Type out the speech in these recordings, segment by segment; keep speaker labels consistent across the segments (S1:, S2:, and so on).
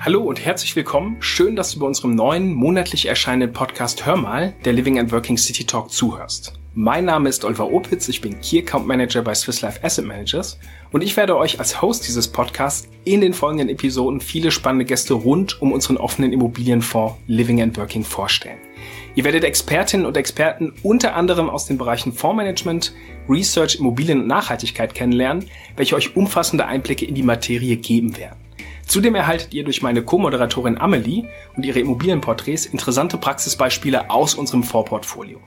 S1: Hallo und herzlich willkommen. Schön, dass du bei unserem neuen monatlich erscheinenden Podcast Hör mal, der Living and Working City Talk zuhörst. Mein Name ist Oliver Opitz, ich bin Key Account Manager bei Swiss Life Asset Managers und ich werde euch als Host dieses Podcasts in den folgenden Episoden viele spannende Gäste rund um unseren offenen Immobilienfonds Living and Working vorstellen. Ihr werdet Expertinnen und Experten unter anderem aus den Bereichen Fondsmanagement, Research, Immobilien und Nachhaltigkeit kennenlernen, welche euch umfassende Einblicke in die Materie geben werden. Zudem erhaltet ihr durch meine Co-Moderatorin Amelie und ihre Immobilienporträts interessante Praxisbeispiele aus unserem Vorportfolio.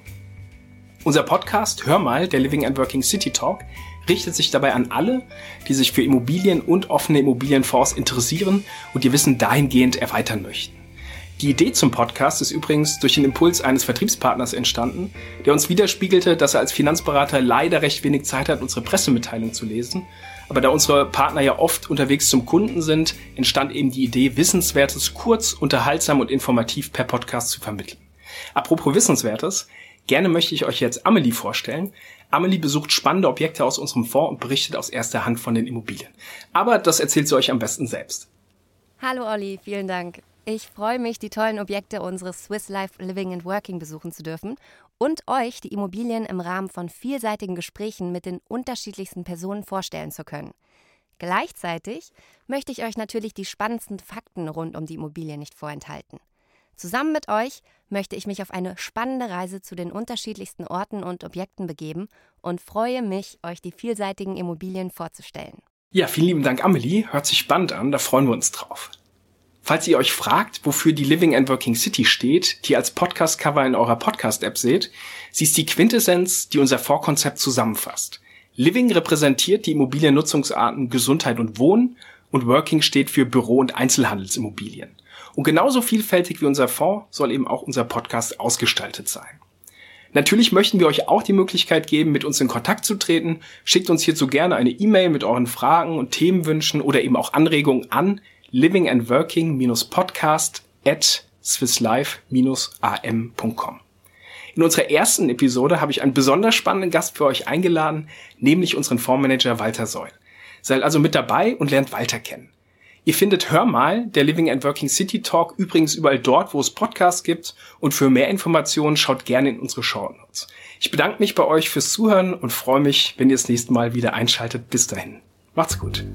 S1: Unser Podcast Hör mal, der Living and Working City Talk, richtet sich dabei an alle, die sich für Immobilien und offene Immobilienfonds interessieren und ihr Wissen dahingehend erweitern möchten. Die Idee zum Podcast ist übrigens durch den Impuls eines Vertriebspartners entstanden, der uns widerspiegelte, dass er als Finanzberater leider recht wenig Zeit hat, unsere Pressemitteilung zu lesen aber da unsere Partner ja oft unterwegs zum Kunden sind, entstand eben die Idee, Wissenswertes kurz, unterhaltsam und informativ per Podcast zu vermitteln. Apropos Wissenswertes, gerne möchte ich euch jetzt Amelie vorstellen. Amelie besucht spannende Objekte aus unserem Fonds und berichtet aus erster Hand von den Immobilien. Aber das erzählt sie euch am besten selbst.
S2: Hallo Olli, vielen Dank. Ich freue mich, die tollen Objekte unseres Swiss Life Living and Working besuchen zu dürfen und euch die Immobilien im Rahmen von vielseitigen Gesprächen mit den unterschiedlichsten Personen vorstellen zu können. Gleichzeitig möchte ich euch natürlich die spannendsten Fakten rund um die Immobilien nicht vorenthalten. Zusammen mit euch möchte ich mich auf eine spannende Reise zu den unterschiedlichsten Orten und Objekten begeben und freue mich, euch die vielseitigen Immobilien vorzustellen.
S1: Ja, vielen lieben Dank, Amelie. Hört sich spannend an, da freuen wir uns drauf. Falls ihr euch fragt, wofür die Living and Working City steht, die als Podcast-Cover in eurer Podcast-App seht, sie ist die Quintessenz, die unser Vorkonzept zusammenfasst. Living repräsentiert die Immobiliennutzungsarten Gesundheit und Wohnen und Working steht für Büro- und Einzelhandelsimmobilien. Und genauso vielfältig wie unser Fonds soll eben auch unser Podcast ausgestaltet sein. Natürlich möchten wir euch auch die Möglichkeit geben, mit uns in Kontakt zu treten. Schickt uns hierzu gerne eine E-Mail mit euren Fragen und Themenwünschen oder eben auch Anregungen an living and working-podcast at swisslife-am.com. In unserer ersten Episode habe ich einen besonders spannenden Gast für euch eingeladen, nämlich unseren Fondsmanager Walter Seul. Seid also mit dabei und lernt Walter kennen. Ihr findet Hör mal, der Living and Working City Talk, übrigens überall dort, wo es Podcasts gibt. Und für mehr Informationen schaut gerne in unsere Show Notes. Ich bedanke mich bei euch fürs Zuhören und freue mich, wenn ihr das nächste Mal wieder einschaltet. Bis dahin. Macht's gut.